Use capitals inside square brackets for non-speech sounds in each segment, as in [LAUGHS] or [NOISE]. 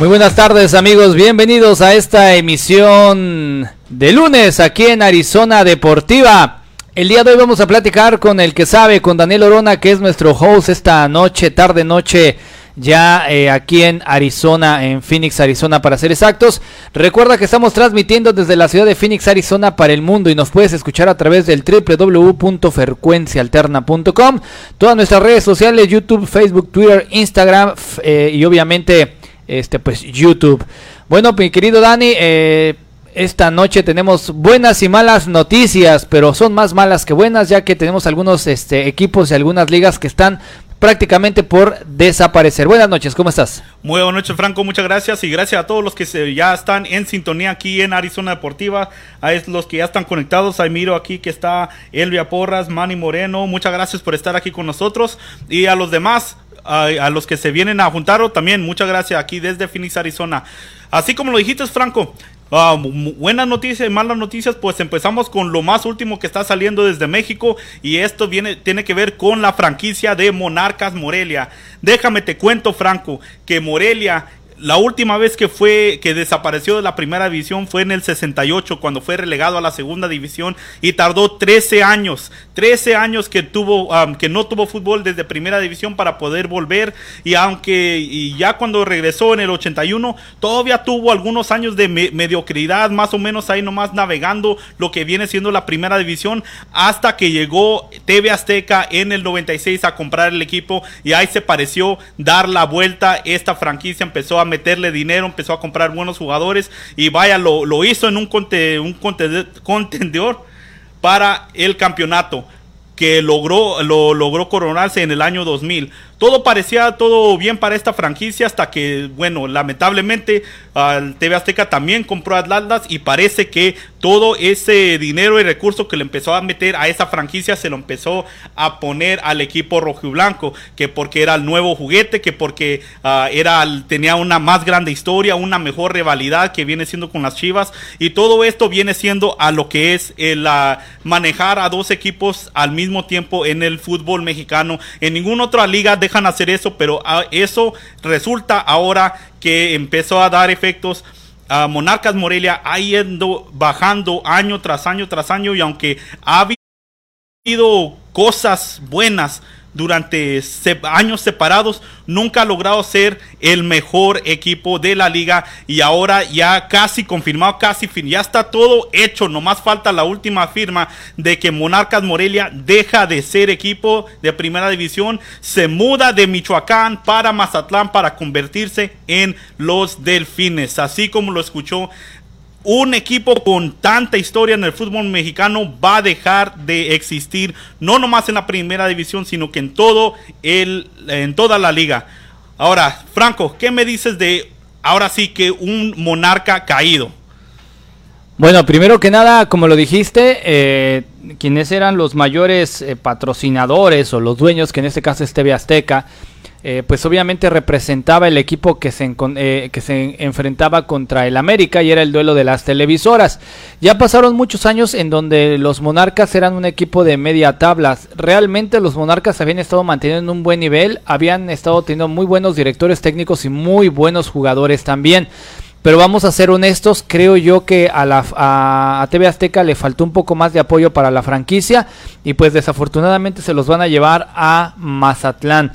Muy buenas tardes amigos, bienvenidos a esta emisión de lunes aquí en Arizona Deportiva. El día de hoy vamos a platicar con el que sabe, con Daniel Orona, que es nuestro host esta noche, tarde noche, ya eh, aquí en Arizona, en Phoenix, Arizona para ser exactos. Recuerda que estamos transmitiendo desde la ciudad de Phoenix, Arizona para el mundo y nos puedes escuchar a través del www.frecuencialterna.com. Todas nuestras redes sociales, YouTube, Facebook, Twitter, Instagram eh, y obviamente este pues YouTube. Bueno, mi querido Dani, eh, esta noche tenemos buenas y malas noticias, pero son más malas que buenas, ya que tenemos algunos este, equipos y algunas ligas que están prácticamente por desaparecer. Buenas noches, ¿cómo estás? Muy buenas noches, Franco, muchas gracias y gracias a todos los que se, ya están en sintonía aquí en Arizona Deportiva, a los que ya están conectados, ahí miro aquí que está Elvia Porras, Manny Moreno, muchas gracias por estar aquí con nosotros y a los demás, a, los que se vienen a juntar también, muchas gracias aquí desde Phoenix, Arizona. Así como lo dijiste, Franco, ah, buenas noticias y malas noticias, pues empezamos con lo más último que está saliendo desde México y esto viene, tiene que ver con la franquicia de Monarcas Morelia. Déjame te cuento, Franco, que Morelia la última vez que fue que desapareció de la primera división fue en el 68 cuando fue relegado a la segunda división y tardó 13 años, 13 años que tuvo que no tuvo fútbol desde primera división para poder volver y aunque y ya cuando regresó en el 81 todavía tuvo algunos años de mediocridad, más o menos ahí nomás navegando lo que viene siendo la primera división hasta que llegó TV Azteca en el 96 a comprar el equipo y ahí se pareció dar la vuelta, esta franquicia empezó a meterle dinero, empezó a comprar buenos jugadores y vaya, lo, lo hizo en un, conte, un contendor para el campeonato que logró, lo, logró coronarse en el año 2000 todo parecía todo bien para esta franquicia hasta que, bueno, lamentablemente al TV Azteca también compró Atlas y parece que todo ese dinero y recurso que le empezó a meter a esa franquicia se lo empezó a poner al equipo rojo y blanco, que porque era el nuevo juguete, que porque uh, era tenía una más grande historia, una mejor rivalidad que viene siendo con las Chivas. Y todo esto viene siendo a lo que es el uh, manejar a dos equipos al mismo tiempo en el fútbol mexicano. En ninguna otra liga de dejan hacer eso, pero ah, eso resulta ahora que empezó a dar efectos. a Monarcas Morelia ha ido bajando año tras año tras año y aunque ha habido cosas buenas durante años separados, nunca ha logrado ser el mejor equipo de la liga y ahora ya casi confirmado, casi fin, ya está todo hecho, nomás falta la última firma de que Monarcas Morelia deja de ser equipo de primera división, se muda de Michoacán para Mazatlán para convertirse en los Delfines, así como lo escuchó un equipo con tanta historia en el fútbol mexicano va a dejar de existir, no nomás en la primera división, sino que en todo el, en toda la liga. Ahora, Franco, ¿qué me dices de ahora sí que un monarca caído? Bueno, primero que nada, como lo dijiste, eh, quienes eran los mayores eh, patrocinadores o los dueños, que en este caso es TV Azteca, eh, pues obviamente representaba el equipo que se, eh, que se enfrentaba contra el América y era el duelo de las televisoras. Ya pasaron muchos años en donde los Monarcas eran un equipo de media tablas. Realmente los Monarcas habían estado manteniendo un buen nivel, habían estado teniendo muy buenos directores técnicos y muy buenos jugadores también. Pero vamos a ser honestos, creo yo que a, la, a, TV Azteca le faltó un poco más de apoyo para la franquicia y pues desafortunadamente se los van a llevar a Mazatlán.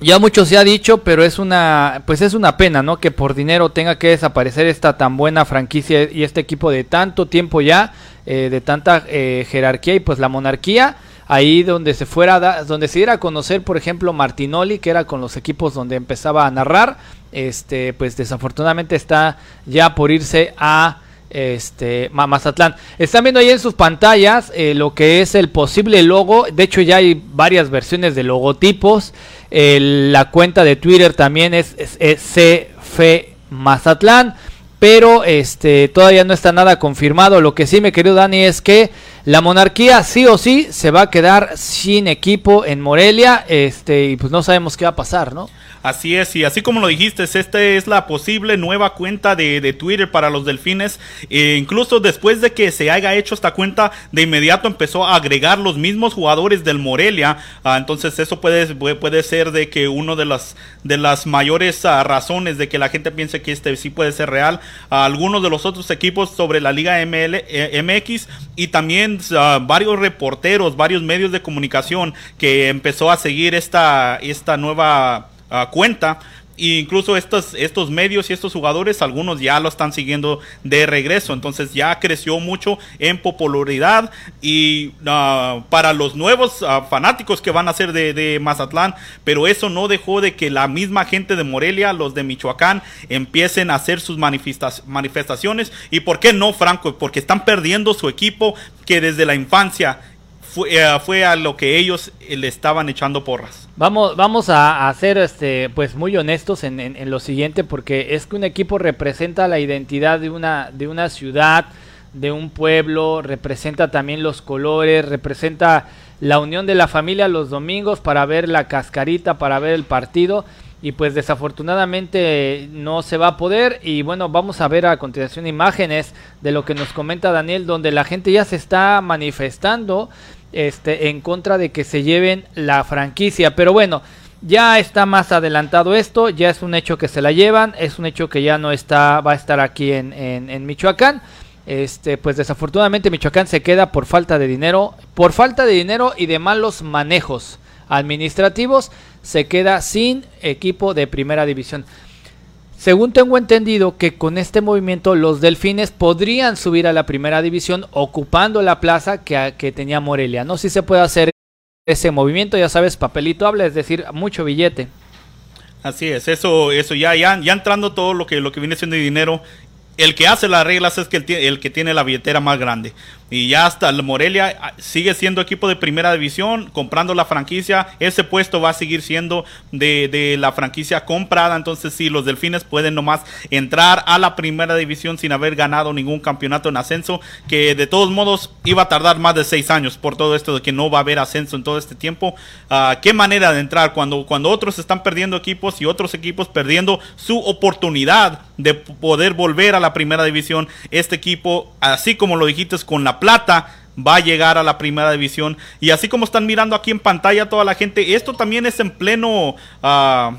Ya mucho se ha dicho, pero es una, pues es una pena, ¿no? Que por dinero tenga que desaparecer esta tan buena franquicia y este equipo de tanto tiempo ya, eh, de tanta eh, jerarquía y pues la monarquía, ahí donde se fuera, donde se diera a conocer, por ejemplo, Martinoli, que era con los equipos donde empezaba a narrar, este, pues desafortunadamente está ya por irse a este Mazatlán. Están viendo ahí en sus pantallas eh, lo que es el posible logo. De hecho, ya hay varias versiones de logotipos. La cuenta de Twitter también es, CF Mazatlán. Pero este todavía no está nada confirmado. Lo que sí me querido Dani es que la monarquía sí o sí se va a quedar sin equipo en Morelia. Este, y pues no sabemos qué va a pasar, ¿no? Así es, y así como lo dijiste, esta es la posible nueva cuenta de, de Twitter para los delfines. Eh, incluso después de que se haya hecho esta cuenta, de inmediato empezó a agregar los mismos jugadores del Morelia. Ah, entonces eso puede, puede ser de que uno de las, de las mayores ah, razones de que la gente piense que este sí puede ser real. algunos de los otros equipos sobre la Liga ML, eh, MX y también varios reporteros, varios medios de comunicación que empezó a seguir esta, esta nueva cuenta. E incluso estos, estos medios y estos jugadores, algunos ya lo están siguiendo de regreso. Entonces ya creció mucho en popularidad. Y ah, para los nuevos ah, fanáticos que van a ser de, de, Mazatlán, pero eso no dejó de que la misma gente de Morelia, los de Michoacán, empiecen a hacer sus manifestaciones. ¿Y por qué no, Franco? Porque están perdiendo su equipo que desde la infancia eh, fue, a lo que ellos eh, le estaban echando porras. Vamos, vamos a, ser este, pues muy honestos en, lo siguiente, porque es que un equipo representa la identidad de una, de una ciudad, de un pueblo, representa también los colores, representa la unión de la familia los domingos para ver la cascarita, para ver el partido y pues desafortunadamente no se va a poder y bueno vamos a ver a continuación imágenes de lo que nos comenta Daniel donde la gente ya se está manifestando este en contra de que se lleven la franquicia pero bueno ya está más adelantado esto ya es un hecho que se la llevan es un hecho que ya no está va a estar aquí en, en, Michoacán este, pues desafortunadamente Michoacán se queda por falta de dinero, por falta de dinero y de malos manejos administrativos se queda sin equipo de primera división. Según tengo entendido que con este movimiento los delfines podrían subir a la primera división ocupando la plaza que, que tenía Morelia. No si se puede hacer ese movimiento, ya sabes, papelito habla, es decir, mucho billete. Así es, eso, eso ya, ya, entrando todo lo que, lo que viene siendo dinero, el que hace las reglas es que el, que tiene la billetera más grande. Y ya hasta el Morelia ah, sigue siendo equipo de primera división, comprando la franquicia. Ese puesto va a seguir siendo de, de la franquicia comprada. Entonces, sí, los delfines pueden nomás entrar a la primera división sin haber ganado ningún campeonato en ascenso. Que de todos modos iba a tardar más de seis años por todo esto de que no va a haber ascenso en todo este tiempo. Uh, ¿Qué manera de entrar cuando, cuando otros están perdiendo equipos y otros equipos perdiendo su oportunidad de poder volver a la primera división? Este equipo, así como lo dijiste, con la Plata va a llegar a la primera división. Y así como están mirando aquí en pantalla toda la gente, esto también es en pleno... Uh,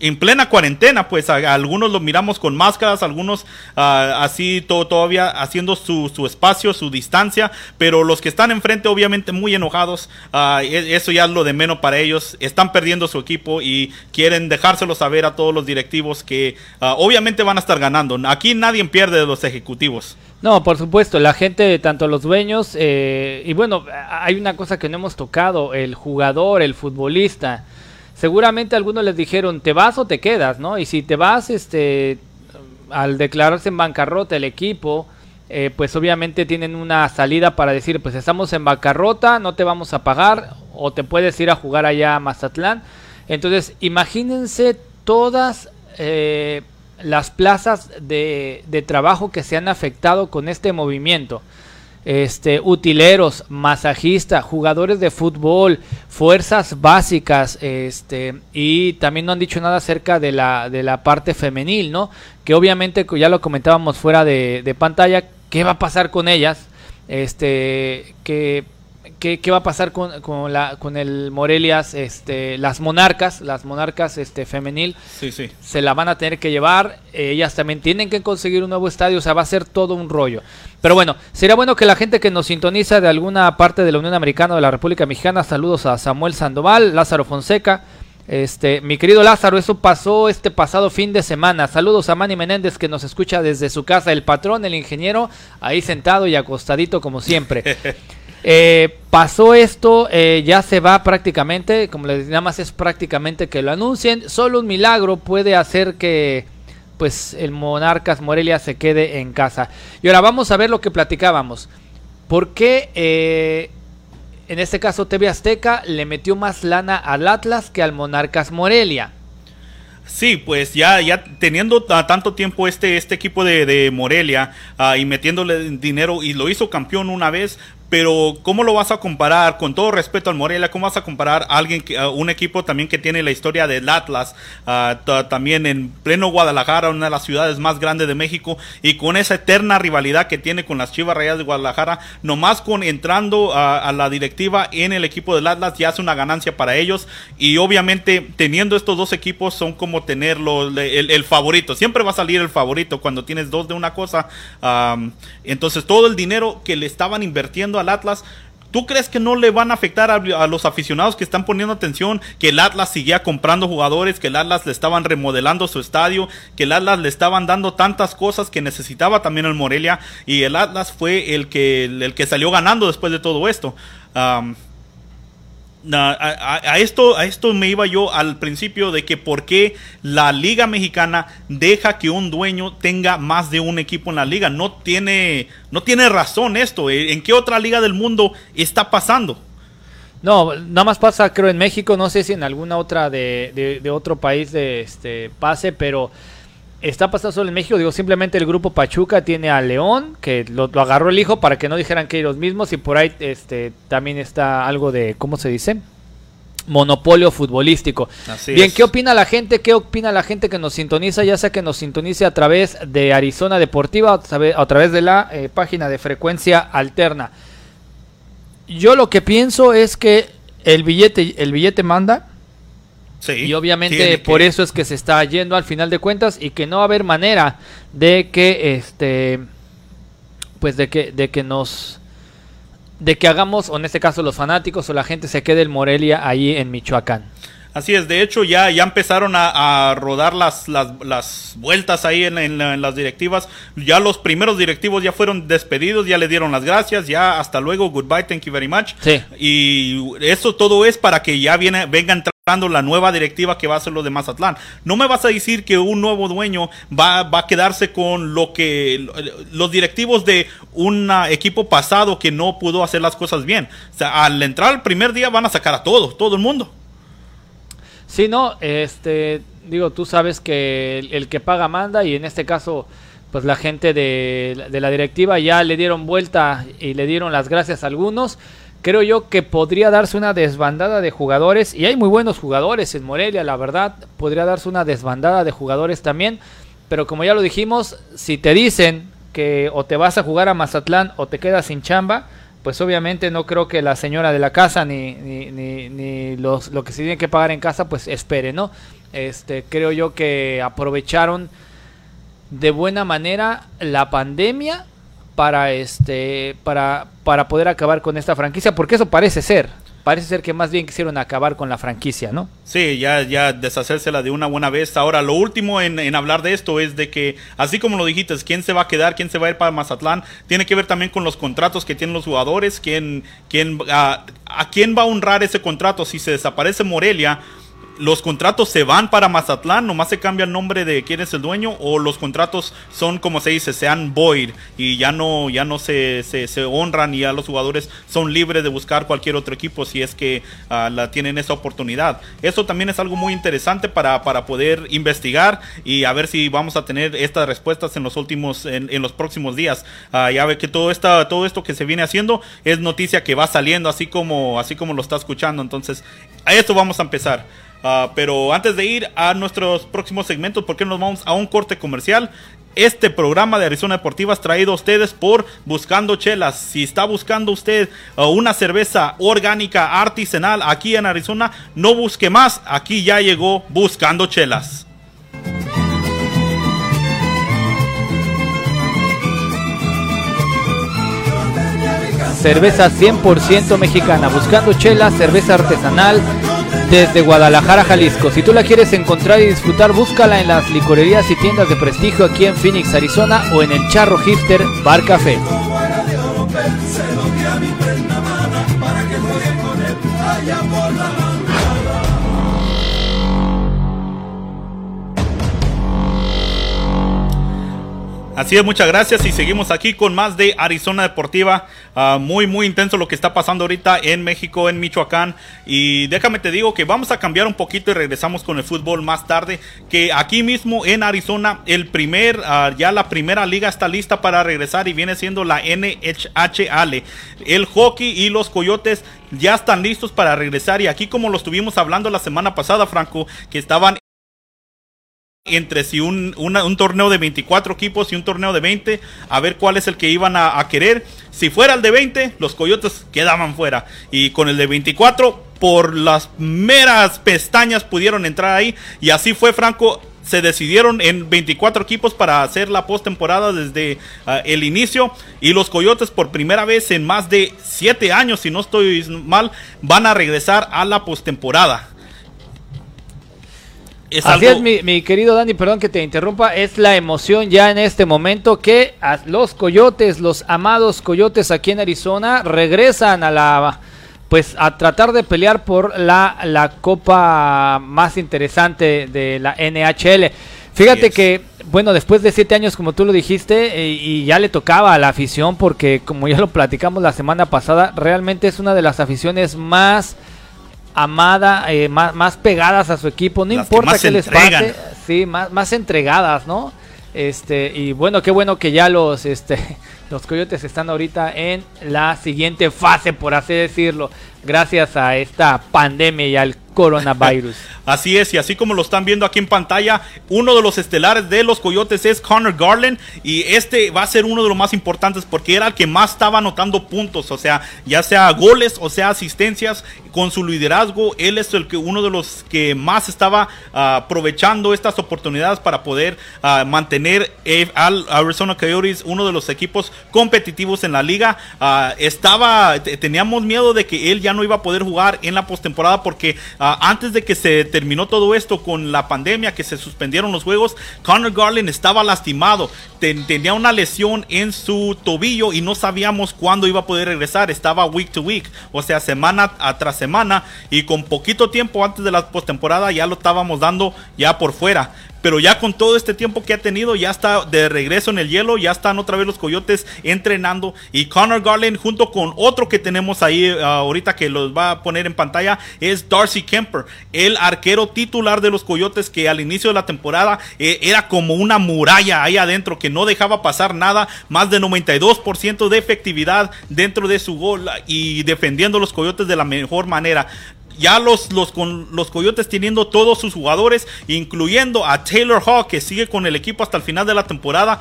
en plena cuarentena, pues algunos lo miramos con máscaras, algunos uh, así todo, todavía haciendo su, su, espacio, su distancia, pero los que están enfrente obviamente muy enojados, uh, eso ya es lo de menos para ellos, están perdiendo su equipo y quieren dejárselo saber a todos los directivos que obviamente van a estar ganando. Aquí nadie pierde de los ejecutivos. No, por supuesto, la gente, tanto los dueños, eh, y bueno, hay una cosa que no hemos tocado, el jugador, el futbolista. Seguramente algunos les dijeron, ¿te vas o te quedas? ¿no? Y si te vas, este, al declararse en bancarrota el equipo, eh, pues obviamente tienen una salida para decir, pues estamos en bancarrota, no te vamos a pagar, o te puedes ir a jugar allá a Mazatlán. Entonces, imagínense todas... Eh, las plazas de, de, trabajo que se han afectado con este movimiento. Este, utileros, masajistas, jugadores de fútbol, fuerzas básicas, este, y también no han dicho nada acerca de la, de la parte femenil, ¿no? Que obviamente ya lo comentábamos fuera de, de pantalla, ¿qué va a pasar con ellas? Este, que ¿Qué, va a pasar con, con, la, con el Morelias, este, las monarcas, las monarcas este, femenil? Sí, sí. Se la van a tener que llevar, ellas también tienen que conseguir un nuevo estadio, o sea, va a ser todo un rollo. Pero bueno, sería bueno que la gente que nos sintoniza de alguna parte de la Unión Americana o de la República Mexicana, saludos a Samuel Sandoval, Lázaro Fonseca, este, mi querido Lázaro, eso pasó este pasado fin de semana. Saludos a Manny Menéndez que nos escucha desde su casa, el patrón, el ingeniero, ahí sentado y acostadito como siempre. [LAUGHS] Eh, pasó esto, eh, ya se va prácticamente, como les nada más es prácticamente que lo anuncien. Solo un milagro puede hacer que pues el Monarcas Morelia se quede en casa. Y ahora vamos a ver lo que platicábamos. ¿Por qué eh, en este caso TV Azteca le metió más lana al Atlas que al Monarcas Morelia? Sí, pues ya, ya teniendo tanto tiempo este, este equipo de, Morelia uh, y metiéndole dinero y lo hizo campeón una vez, pero ¿cómo lo vas a comparar? Con todo respeto al Morelia, ¿cómo vas a comparar a alguien, que, un equipo también que tiene la historia del Atlas, uh, también en pleno Guadalajara, una de las ciudades más grandes de México, y con esa eterna rivalidad que tiene con las Chivas Rayas de Guadalajara, nomás con entrando a, a la directiva en el equipo del Atlas ya es una ganancia para ellos, y obviamente teniendo estos dos equipos son como tenerlo el, favorito, siempre va a salir el favorito cuando tienes dos de una cosa, entonces todo el dinero que le estaban invirtiendo al Atlas. ¿Tú crees que no le van a afectar a, los aficionados que están poniendo atención? Que el Atlas seguía comprando jugadores, que el Atlas le estaban remodelando su estadio, que el Atlas le estaban dando tantas cosas que necesitaba también el Morelia y el Atlas fue el que, el que salió ganando después de todo esto a, esto, a esto me iba yo al principio de que por qué la Liga Mexicana deja que un dueño tenga más de un equipo en la liga. No tiene, no tiene razón esto. ¿En qué otra liga del mundo está pasando? No, nada más pasa creo en México, no sé si en alguna otra de, de, otro país de este pase, pero está pasando solo en México. Digo, simplemente el grupo Pachuca tiene a León, que lo, agarró el hijo para que no dijeran que ellos mismos. Y por ahí este, también está algo de, ¿cómo se dice? Monopolio futbolístico. Bien, ¿qué opina la gente? ¿Qué opina la gente que nos sintoniza? Ya sea que nos sintonice a través de Arizona Deportiva a través de la eh, página de frecuencia alterna. Yo lo que pienso es que el billete, el billete manda y obviamente por eso es que se está yendo al final de cuentas y que no va a haber manera de que este pues de que de que nos de que hagamos o en este caso los fanáticos o la gente se quede el Morelia ahí en Michoacán. Así es, de hecho ya, ya empezaron a, rodar las, las, vueltas ahí en, las directivas. Ya los primeros directivos ya fueron despedidos, ya le dieron las gracias, ya hasta luego, goodbye, thank you very much. Sí. Y eso todo es para que ya viene, venga entrando la nueva directiva que va a ser lo de Mazatlán. No me vas a decir que un nuevo dueño va, va a quedarse con lo que los directivos de un equipo pasado que no pudo hacer las cosas bien. O al entrar el primer día van a sacar a todos, todo el mundo. Sí, no, este, digo, tú sabes que el, que paga manda y en este caso, pues la gente de, la directiva ya le dieron vuelta y le dieron las gracias a algunos. Creo yo que podría darse una desbandada de jugadores y hay muy buenos jugadores en Morelia, la verdad, podría darse una desbandada de jugadores también, pero como ya lo dijimos, si te dicen que o te vas a jugar a Mazatlán o te quedas sin chamba, pues obviamente no creo que la señora de la casa ni, ni, ni, los, lo que se tiene que pagar en casa pues espere, ¿no? Este, creo yo que aprovecharon de buena manera la pandemia para este para para poder acabar con esta franquicia porque eso parece ser parece ser que más bien quisieron acabar con la franquicia, ¿no? Sí, ya, ya deshacérsela de una buena vez. Ahora, lo último en, hablar de esto es de que, así como lo dijiste, quién se va a quedar, quién se va a ir para Mazatlán, tiene que ver también con los contratos que tienen los jugadores, quién, quién, a quién va a honrar ese contrato. Si se desaparece Morelia, los contratos se van para Mazatlán, nomás se cambia el nombre de quién es el dueño, o los contratos son como se dice, sean void y ya no, ya no se, se, honran y ya los jugadores son libres de buscar cualquier otro equipo si es que ah, la tienen esa oportunidad. Eso también es algo muy interesante para, para poder investigar y a ver si vamos a tener estas respuestas en los últimos, en, los próximos días. Uh, ya ve que todo esta, todo esto que se viene haciendo es noticia que va saliendo así como, así como lo está escuchando. Entonces, a esto vamos a empezar. Ah, pero antes de ir a nuestros próximos segmentos, ¿por qué nos vamos a un corte comercial? Este programa de Arizona Deportiva es traído a ustedes por Buscando Chelas. Si está buscando usted ah, una cerveza orgánica artesanal aquí en Arizona, no busque más. Aquí ya llegó Buscando Chelas. Cerveza 100% mexicana, buscando chelas, cerveza artesanal, desde Guadalajara, Jalisco. Si tú la quieres encontrar y disfrutar, búscala en las licorerías y tiendas de prestigio aquí en Phoenix, Arizona o en el Charro Hipster Bar Café. Así es, muchas gracias y seguimos aquí con más de Arizona Deportiva. Ah, muy, muy intenso lo que está pasando ahorita en México, en Michoacán. Y déjame te digo que vamos a cambiar un poquito y regresamos con el fútbol más tarde. Que aquí mismo en Arizona, el primer, ah, ya la primera liga está lista para regresar y viene siendo la NHL. El hockey y los coyotes ya están listos para regresar. Y aquí como lo estuvimos hablando la semana pasada, Franco, que estaban entre si un, un, torneo de 24 equipos y un torneo de 20, a ver cuál es el que iban a, querer. Si fuera el de 20, los Coyotes quedaban fuera. Y con el de 24, por las meras pestañas pudieron entrar ahí. Y así fue, Franco. Se decidieron en 24 equipos para hacer la postemporada desde ah, el inicio. Y los Coyotes, por primera vez en más de 7 años, si no estoy mal, van a regresar a la postemporada. Así es, mi, querido Dani, perdón que te interrumpa, es la emoción ya en este momento que los coyotes, los amados coyotes aquí en Arizona, regresan a la, pues a tratar de pelear por la, la copa más interesante de la NHL. Fíjate que, bueno, después de siete años, como tú lo dijiste, eh, y ya le tocaba a la afición, porque como ya lo platicamos la semana pasada, realmente es una de las aficiones más amada, eh, más, más, pegadas a su equipo, no importa qué les pase, sí, más, más entregadas, ¿no? Este, y bueno, qué bueno que ya los, este, los coyotes están ahorita en la siguiente fase, por así decirlo, gracias a esta pandemia y al coronavirus. [LAUGHS] así es, y así como lo están viendo aquí en pantalla, uno de los estelares de los Coyotes es Connor Garland, y este va a ser uno de los más importantes porque era el que más estaba anotando puntos, o sea, ya sea goles o sea asistencias, con su liderazgo, él es el que uno de los que más estaba ah, aprovechando estas oportunidades para poder ah, mantener al Arizona Coyotes uno de los equipos competitivos en la liga. Ah, estaba, teníamos miedo de que él ya no iba a poder jugar en la postemporada porque antes de que se terminó todo esto con la pandemia, que se suspendieron los juegos, Connor Garland estaba lastimado, tenía una lesión en su tobillo y no sabíamos cuándo iba a poder regresar, estaba week to week, o sea, semana tras semana. Y con poquito tiempo antes de la postemporada ya lo estábamos dando ya por fuera pero ya con todo este tiempo que ha tenido, ya está de regreso en el hielo, ya están otra vez los Coyotes entrenando. Y Connor Garland junto con otro que tenemos ahí uh, ahorita que los va a poner en pantalla es Darcy Kemper, el arquero titular de los Coyotes que al inicio de la temporada eh, era como una muralla ahí adentro que no dejaba pasar nada, más de 92% de efectividad dentro de su gol y defendiendo los Coyotes de la mejor manera ya los, los, con los Coyotes teniendo todos sus jugadores, incluyendo a Taylor Hawk, que sigue con el equipo hasta el final de la temporada.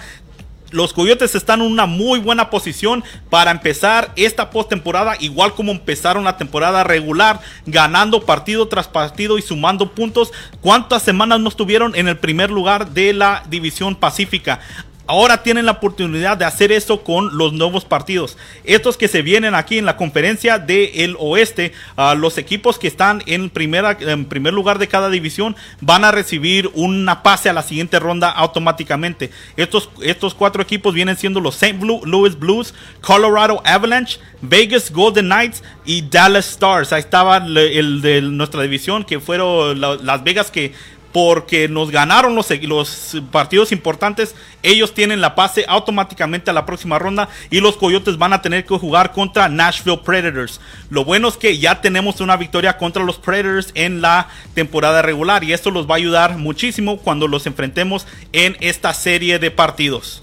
Los Coyotes están en una muy buena posición para empezar esta postemporada, igual como empezaron la temporada regular, ganando partido tras partido y sumando puntos. ¿Cuántas semanas no estuvieron en el primer lugar de la división pacífica? Ahora tienen la oportunidad de hacer eso con los nuevos partidos. Estos que se vienen aquí en la conferencia del oeste, los equipos que están en, primera, en primer lugar de cada división van a recibir una pase a la siguiente ronda automáticamente. Estos, estos cuatro equipos vienen siendo los St. Louis Blues, Colorado Avalanche, Vegas Golden Knights y Dallas Stars. Ahí estaba el de nuestra división que fueron Las Vegas que porque nos ganaron los, partidos importantes, ellos tienen la pase automáticamente a la próxima ronda y los Coyotes van a tener que jugar contra Nashville Predators. Lo bueno es que ya tenemos una victoria contra los Predators en la temporada regular y esto los va a ayudar muchísimo cuando los enfrentemos en esta serie de partidos.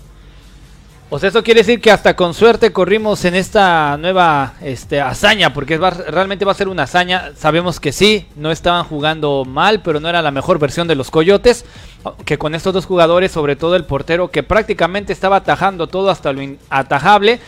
Pues eso quiere decir que hasta con suerte corrimos en esta nueva este, hazaña, porque realmente va a ser una hazaña. Sabemos que sí, no estaban jugando mal, pero no era la mejor versión de los Coyotes. Que con estos dos jugadores, sobre todo el portero, que prácticamente estaba atajando todo hasta lo atajable,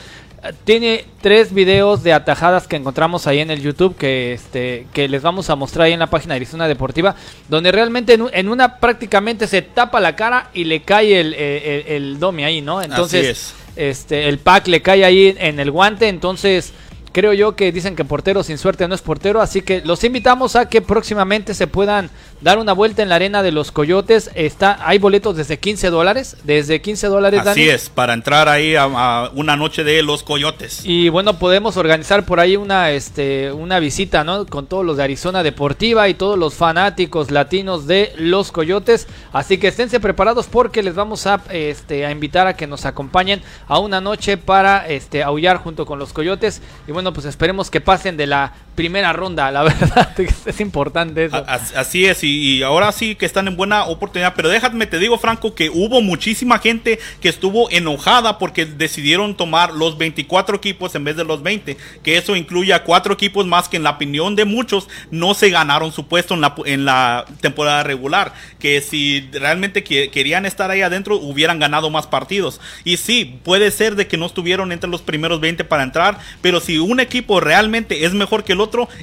tiene tres videos de atajadas que encontramos ahí en el YouTube que, este, que les vamos a mostrar ahí en la página de Arizona Deportiva, donde realmente en, una prácticamente se tapa la cara y le cae el, el, domi ahí, ¿no? Entonces, este, el pack le cae ahí en el guante, entonces creo yo que dicen que portero sin suerte no es portero, así que los invitamos a que próximamente se puedan dar una vuelta en la arena de los Coyotes. Está, hay boletos desde 15 dólares, desde 15 dólares. Así es, para entrar ahí a, una noche de los Coyotes. Y bueno, podemos organizar por ahí una, este, una visita, ¿no? Con todos los de Arizona Deportiva y todos los fanáticos latinos de los Coyotes. Así que esténse preparados porque les vamos a, este, a invitar a que nos acompañen a una noche para este, aullar junto con los Coyotes. Y bueno, pues esperemos que pasen de la primera ronda, la [LAUGHS] verdad, es importante eso. Así es, y, ahora sí que están en buena oportunidad, pero déjame, te digo Franco, que hubo muchísima gente que estuvo enojada porque decidieron tomar los 24 equipos en vez de los 20, que eso incluye a cuatro equipos más que en la opinión de muchos no se ganaron su puesto en la, en la temporada regular, que si realmente querían estar ahí adentro hubieran ganado más partidos. Y sí, puede ser de que no estuvieron entre los primeros 20 para entrar, pero si un equipo realmente es mejor que el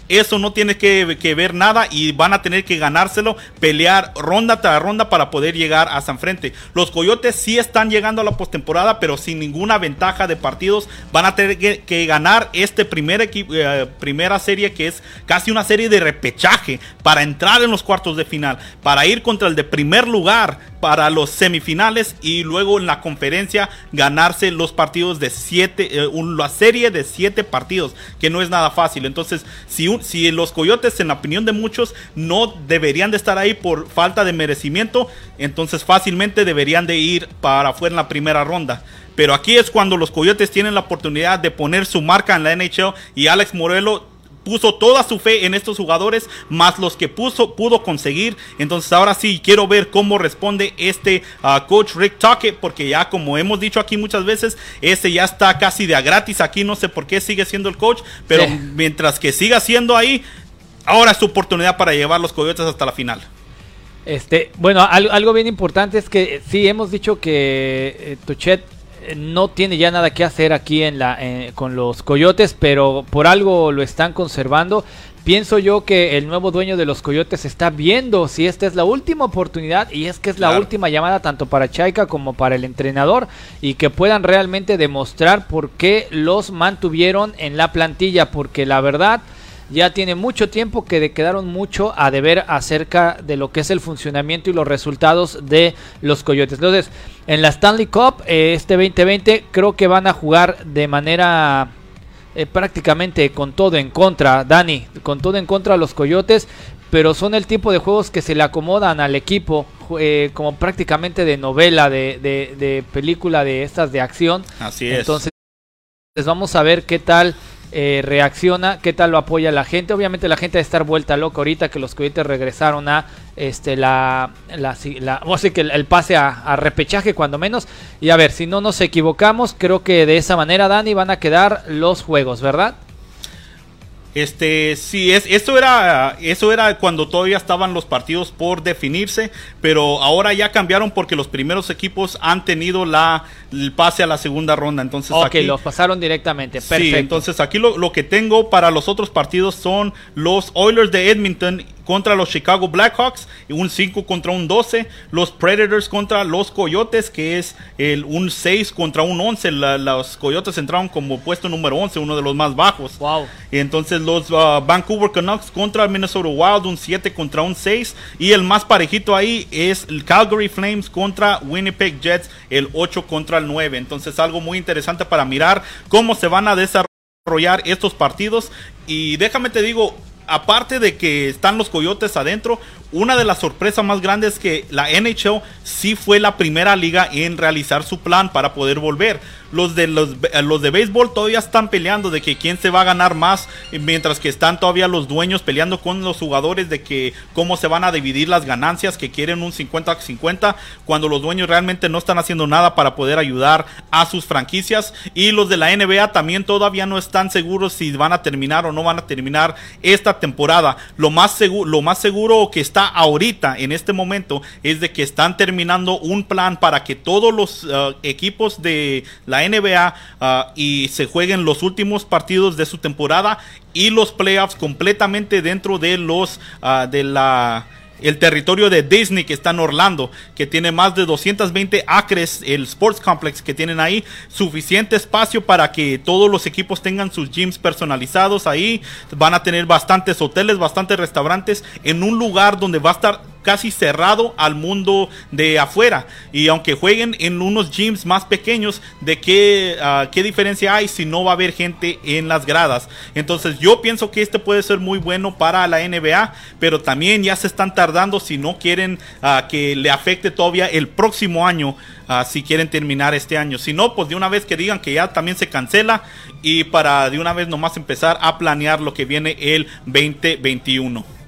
eso no tiene que, ver nada y van a tener que ganárselo, pelear ronda tras ronda para poder llegar a San Frente. Los Coyotes sí están llegando a la postemporada, pero sin ninguna ventaja de partidos. Van a tener que, ganar este primer equipo, eh, primera serie que es casi una serie de repechaje para entrar en los cuartos de final, para ir contra el de primer lugar para los semifinales y luego en la conferencia ganarse los partidos de siete, eh, serie de siete partidos, que no es nada fácil. Entonces, si, si los Coyotes, en la opinión de muchos, no deberían de estar ahí por falta de merecimiento, entonces fácilmente deberían de ir para afuera en la primera ronda. Pero aquí es cuando los Coyotes tienen la oportunidad de poner su marca en la NHL y Alex Morelo puso toda su fe en estos jugadores, más los que puso, pudo conseguir. Entonces ahora sí quiero ver cómo responde este ah, coach Rick Tuckett, porque ya como hemos dicho aquí muchas veces, ese ya está casi de a gratis aquí, no sé por qué sigue siendo el coach, pero mientras que siga siendo ahí, ahora es su oportunidad para llevar los Coyotes hasta la final. Este, bueno, algo, bien importante es que sí hemos dicho que eh, Tuchet no tiene ya nada que hacer aquí en la, con los Coyotes, pero por algo lo están conservando. Pienso yo que el nuevo dueño de los Coyotes está viendo si esta es la última oportunidad y es que es la última llamada tanto para Chaika como para el entrenador y que puedan realmente demostrar por qué los mantuvieron en la plantilla, porque la verdad ya tiene mucho tiempo que quedaron mucho a deber acerca de lo que es el funcionamiento y los resultados de los Coyotes. Entonces, en la Stanley Cup, eh, este 2020, creo que van a jugar de manera eh, prácticamente con todo en contra, Dani, con todo en contra a los Coyotes, pero son el tipo de juegos que se le acomodan al equipo, eh, como prácticamente de novela, de, de película de estas de acción. Así es. Entonces, vamos a ver qué tal eh, reacciona, qué tal lo apoya la gente. Obviamente la gente va a estar vuelta loca ahorita que los cohetes regresaron a este la, la, o sea, que el, pase a, repechaje cuando menos. Y a ver, si no nos equivocamos, creo que de esa manera, Dani, van a quedar los juegos, ¿verdad? Este, sí, es, eso era, eso era cuando todavía estaban los partidos por definirse, pero ahora ya cambiaron porque los primeros equipos han tenido la, el pase a la segunda ronda. Entonces, ok, los pasaron directamente. Perfecto. entonces aquí lo, lo, que tengo para los otros partidos son los Oilers de Edmonton contra los Chicago Blackhawks, un 5 contra un 12. Los Predators contra los Coyotes, que es el, un 6 contra un 11. los Coyotes entraron como puesto número 11, uno de los más bajos. Wow. Entonces los uh, Vancouver Canucks contra el Minnesota Wild, un 7 contra un 6. Y el más parejito ahí es el Calgary Flames contra Winnipeg Jets, el 8 contra el 9. Entonces algo muy interesante para mirar cómo se van a desarrollar estos partidos. Y déjame te digo, aparte de que están los coyotes adentro, una de las sorpresas más grandes es que la NHL sí fue la primera liga en realizar su plan para poder volver. Los de los, los de béisbol todavía están peleando de que quién se va a ganar más, mientras que están todavía los dueños peleando con los jugadores de que cómo se van a dividir las ganancias, que quieren un 50-50, cuando los dueños realmente no están haciendo nada para poder ayudar a sus franquicias. Y los de la NBA también todavía no están seguros si van a terminar o no van a terminar esta temporada. Lo más, seguro, lo más seguro que está ahorita, en este momento, es de que están terminando un plan para que todos los uh, equipos de la NBA uh, y se jueguen los últimos partidos de su temporada y los playoffs completamente dentro de los uh, de la el territorio de Disney que está en Orlando, que tiene más de 220 acres, el Sports Complex que tienen ahí, suficiente espacio para que todos los equipos tengan sus gyms personalizados ahí, van a tener bastantes hoteles, bastantes restaurantes, en un lugar donde va a estar casi cerrado al mundo de afuera. Y aunque jueguen en unos gyms más pequeños, ¿de qué, ah, qué diferencia hay si no va a haber gente en las gradas? Entonces yo pienso que este puede ser muy bueno para la NBA, pero también ya se están tardando si no quieren ah, que le afecte todavía el próximo año. Ah, si quieren terminar este año. Si no, pues de una vez que digan que ya también se cancela y para de una vez nomás empezar a planear lo que viene el 2021.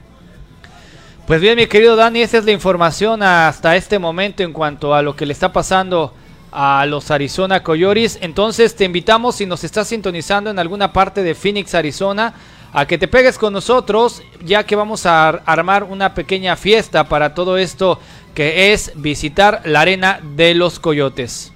Pues bien, mi querido Dani, esa es la información hasta este momento en cuanto a lo que le está pasando a los Arizona Coyotes. Entonces te invitamos, si nos estás sintonizando en alguna parte de Phoenix, Arizona, a que te pegues con nosotros, ya que vamos a armar una pequeña fiesta para todo esto que es visitar la arena de los Coyotes.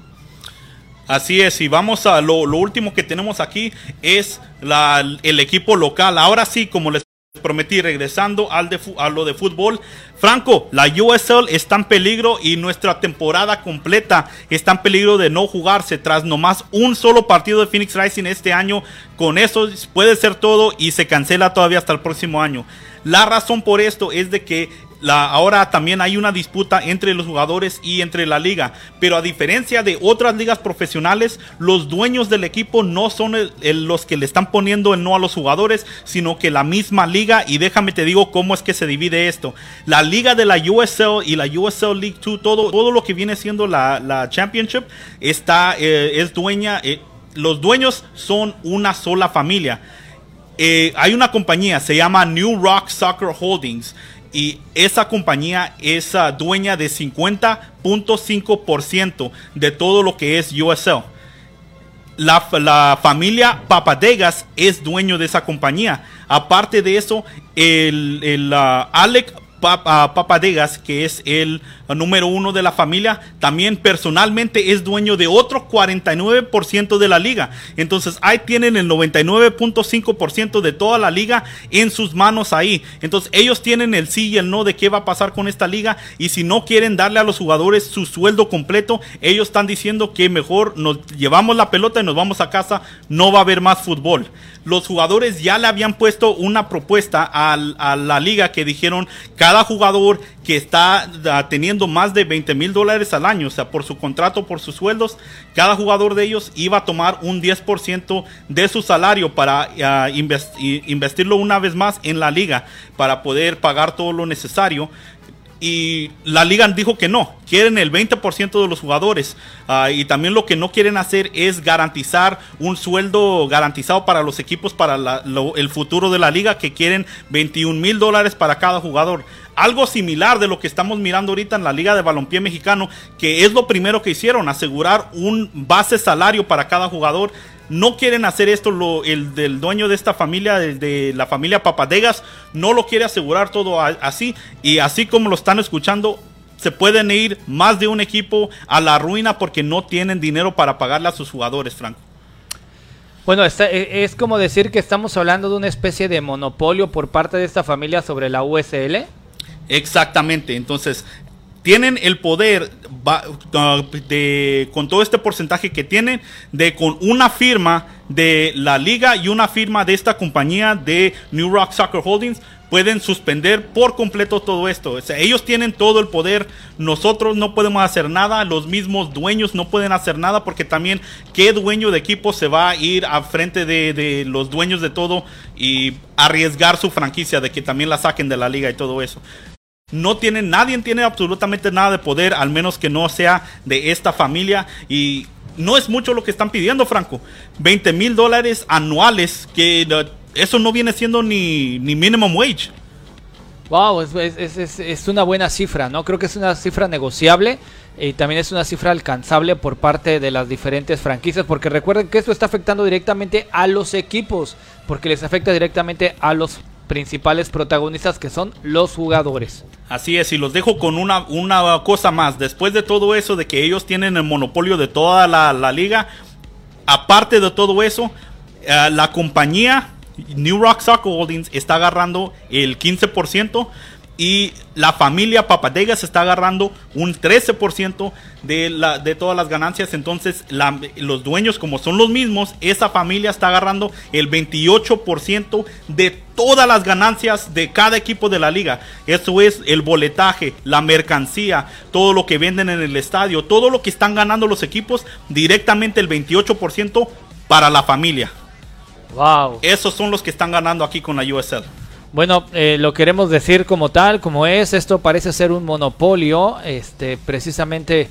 Así es, y vamos a lo, último que tenemos aquí es el equipo local. Ahora sí, como les prometí, regresando al de, a lo de fútbol. Franco, la USL está en peligro y nuestra temporada completa está en peligro de no jugarse tras nomás un solo partido de Phoenix Rising este año. Con eso puede ser todo y se cancela todavía hasta el próximo año. La razón por esto es de que ahora también hay una disputa entre los jugadores y entre la liga. Pero a diferencia de otras ligas profesionales, los dueños del equipo no son los que le están poniendo el no a los jugadores, sino que la misma liga. Y déjame te digo cómo es que se divide esto. La liga de la USL y la USL League 2, todo, todo lo que viene siendo la, Championship, está, eh, es dueña. Eh, los dueños son una sola familia. Eh, hay una compañía, se llama New Rock Soccer Holdings y esa compañía es ah, dueña de 50.5% de todo lo que es USL. La, la, familia Papadegas es dueño de esa compañía. Aparte de eso, el, el ah, Alec Papadegas, que es el número uno de la familia, también personalmente es dueño de otro 49% de la liga. Entonces ahí tienen el 99.5% de toda la liga en sus manos ahí. Entonces ellos tienen el sí y el no de qué va a pasar con esta liga. Y si no quieren darle a los jugadores su sueldo completo, ellos están diciendo que mejor nos llevamos la pelota y nos vamos a casa. No va a haber más fútbol los jugadores ya le habían puesto una propuesta a, la liga que dijeron cada jugador que está ah, teniendo más de 20 mil dólares al año, o sea, por su contrato, por sus sueldos, cada jugador de ellos iba a tomar un 10% de su salario para ah, investirlo una vez más en la liga, para poder pagar todo lo necesario y la liga dijo que no, quieren el 20% de los jugadores ah, y también lo que no quieren hacer es garantizar un sueldo garantizado para los equipos para el futuro de la liga que quieren 21 mil dólares para cada jugador. Algo similar de lo que estamos mirando ahorita en la Liga de Balompié Mexicano, que es lo primero que hicieron, asegurar un base salario para cada jugador no quieren hacer esto, lo, el del dueño de esta familia, de, la familia Papadegas, no lo quiere asegurar todo así. Y así como lo están escuchando, se pueden ir más de un equipo a la ruina porque no tienen dinero para pagarle a sus jugadores, Franco. Bueno, e, es como decir que estamos hablando de una especie de monopolio por parte de esta familia sobre la USL. Exactamente, entonces tienen el poder de, con todo este porcentaje que tienen, de con una firma de la liga y una firma de esta compañía de New Rock Soccer Holdings, pueden suspender por completo todo esto. O sea, ellos tienen todo el poder, nosotros no podemos hacer nada, los mismos dueños no pueden hacer nada porque también qué dueño de equipo se va a ir a frente de los dueños de todo y arriesgar su franquicia de que también la saquen de la liga y todo eso no tiene, nadie tiene absolutamente nada de poder, al menos que no sea de esta familia. Y no es mucho lo que están pidiendo, Franco. 20 mil dólares anuales, que eso no viene siendo ni, ni minimum wage. Wow, es, una buena cifra, ¿no? Creo que es una cifra negociable y también es una cifra alcanzable por parte de las diferentes franquicias, porque recuerden que esto está afectando directamente a los equipos, porque les afecta directamente a los principales protagonistas que son los jugadores. Así es, y los dejo con una, una cosa más. Después de todo eso, de que ellos tienen el monopolio de toda la, liga, aparte de todo eso, eh, la compañía New Rock Soccer Holdings está agarrando el 15%. Y la familia Papadega se está agarrando un 13% de, la, de todas las ganancias. Entonces, los dueños, como son los mismos, esa familia está agarrando el 28% de todas las ganancias de cada equipo de la liga. Eso es el boletaje, la mercancía, todo lo que venden en el estadio, todo lo que están ganando los equipos, directamente el 28% para la familia. Wow. Esos son los que están ganando aquí con la USL. Bueno, eh, lo queremos decir como tal, como es. Esto parece ser un monopolio, este, precisamente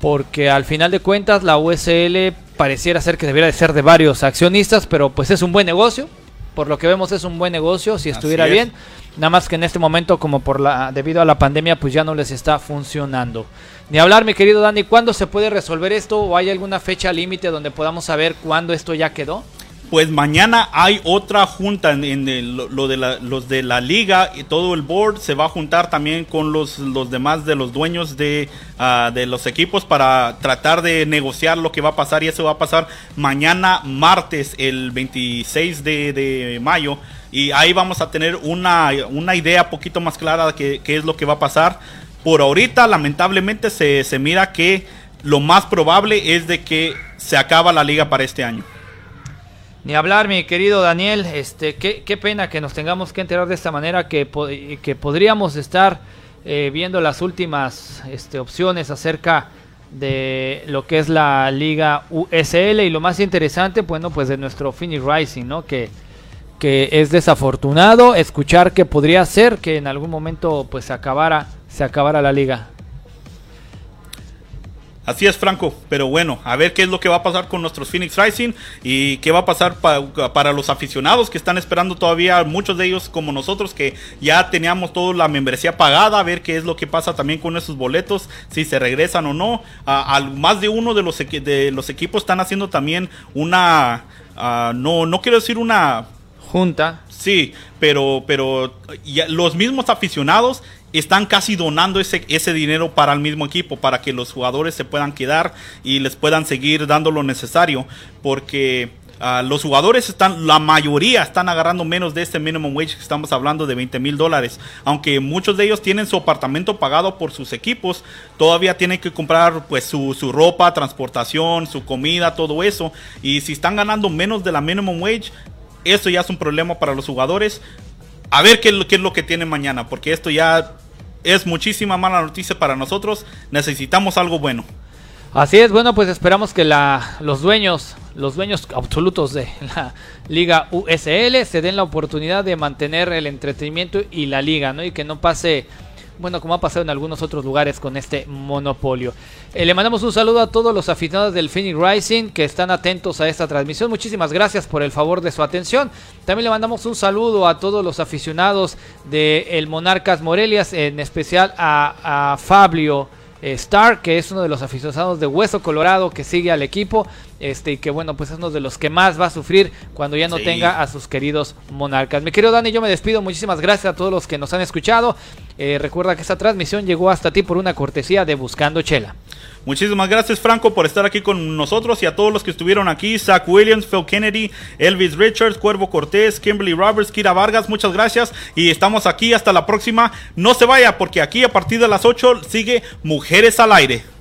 porque al final de cuentas la USL pareciera ser que debiera de ser de varios accionistas, pero pues es un buen negocio. Por lo que vemos es un buen negocio si estuviera bien. Nada más que en este momento, como por la debido a la pandemia, pues ya no les está funcionando. Ni hablar, mi querido Dani, ¿cuándo se puede resolver esto o hay alguna fecha límite donde podamos saber cuándo esto ya quedó? Pues mañana hay otra junta en, lo, de los de la liga y todo el board se va a juntar también con los, demás de los dueños de, ah, de los equipos para tratar de negociar lo que va a pasar y eso va a pasar mañana martes el 26 de, mayo y ahí vamos a tener una, una idea poquito más clara de qué, qué, es lo que va a pasar. Por ahorita lamentablemente se, se mira que lo más probable es de que se acaba la liga para este año. Ni hablar, mi querido Daniel, este, qué, pena que nos tengamos que enterar de esta manera, que, que podríamos estar eh, viendo las últimas este, opciones acerca de lo que es la liga USL y lo más interesante, bueno, pues de nuestro Phoenix Rising, ¿no? Que, que es desafortunado escuchar que podría ser que en algún momento pues se acabara, se acabara la liga. Así es, Franco. Pero bueno, a ver qué es lo que va a pasar con nuestros Phoenix Rising y qué va a pasar para los aficionados que están esperando todavía, muchos de ellos como nosotros que ya teníamos toda la membresía pagada, a ver qué es lo que pasa también con esos boletos, si se regresan o no. al más de uno de los, de los equipos están haciendo también una, no, no quiero decir una junta. Sí, pero, pero los mismos aficionados están casi donando ese, ese dinero para el mismo equipo, para que los jugadores se puedan quedar y les puedan seguir dando lo necesario, porque ah, los jugadores están, la mayoría están agarrando menos de este minimum wage que estamos hablando de 20 mil dólares, aunque muchos de ellos tienen su apartamento pagado por sus equipos, todavía tienen que comprar pues su, su ropa, transportación, su comida, todo eso, y si están ganando menos de la minimum wage, eso ya es un problema para los jugadores a ver qué, es lo que tiene mañana, porque esto ya es muchísima mala noticia para nosotros. Necesitamos algo bueno. Así es, bueno, pues esperamos que la, los dueños, los dueños absolutos de [LAUGHS] la Liga USL se den la oportunidad de mantener el entretenimiento y la liga, ¿no? Y que no pase bueno, como ha pasado en algunos otros lugares con este monopolio. Eh, le mandamos un saludo a todos los aficionados del Phoenix Rising que están atentos a esta transmisión. Muchísimas gracias por el favor de su atención. También le mandamos un saludo a todos los aficionados del el Monarcas Morelias, en especial a, a Fabio. Eh, Star, que es uno de los aficionados de Hueso Colorado que sigue al equipo, este, y que bueno, pues es uno de los que más va a sufrir cuando ya no tenga a sus queridos monarcas. Mi querido Dani, yo me despido, muchísimas gracias a todos los que nos han escuchado. Eh, recuerda que esta transmisión llegó hasta ti por una cortesía de Buscando Chela. Muchísimas gracias Franco por estar aquí con nosotros y a todos los que estuvieron aquí, Zach Williams, Phil Kennedy, Elvis Richards, Cuervo Cortés, Kimberly Roberts, Kira Vargas, muchas gracias y estamos aquí hasta la próxima. No se vaya porque aquí a partir de las 8 sigue Mujeres al Aire.